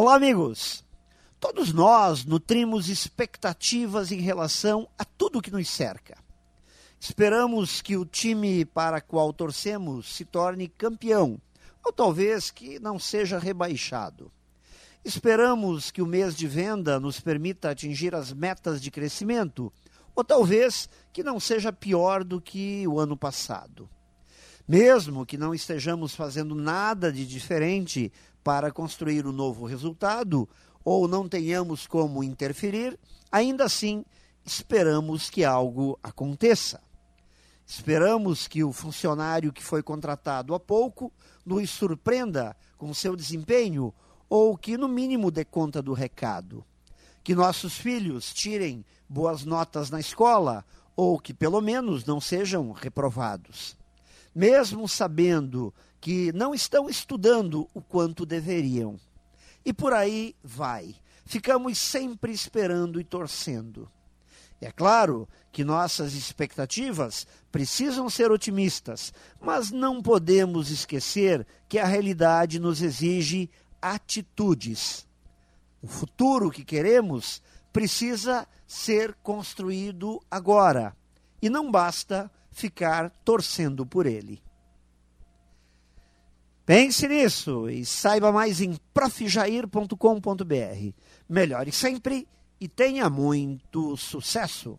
Olá, amigos! Todos nós nutrimos expectativas em relação a tudo que nos cerca. Esperamos que o time para qual torcemos se torne campeão, ou talvez que não seja rebaixado. Esperamos que o mês de venda nos permita atingir as metas de crescimento, ou talvez que não seja pior do que o ano passado. Mesmo que não estejamos fazendo nada de diferente para construir o um novo resultado, ou não tenhamos como interferir, ainda assim esperamos que algo aconteça. Esperamos que o funcionário que foi contratado há pouco nos surpreenda com seu desempenho ou que, no mínimo, dê conta do recado. Que nossos filhos tirem boas notas na escola ou que, pelo menos, não sejam reprovados. Mesmo sabendo que não estão estudando o quanto deveriam. E por aí vai. Ficamos sempre esperando e torcendo. É claro que nossas expectativas precisam ser otimistas, mas não podemos esquecer que a realidade nos exige atitudes. O futuro que queremos precisa ser construído agora e não basta ficar torcendo por ele. Pense nisso e saiba mais em profjair.com.br. Melhore sempre e tenha muito sucesso!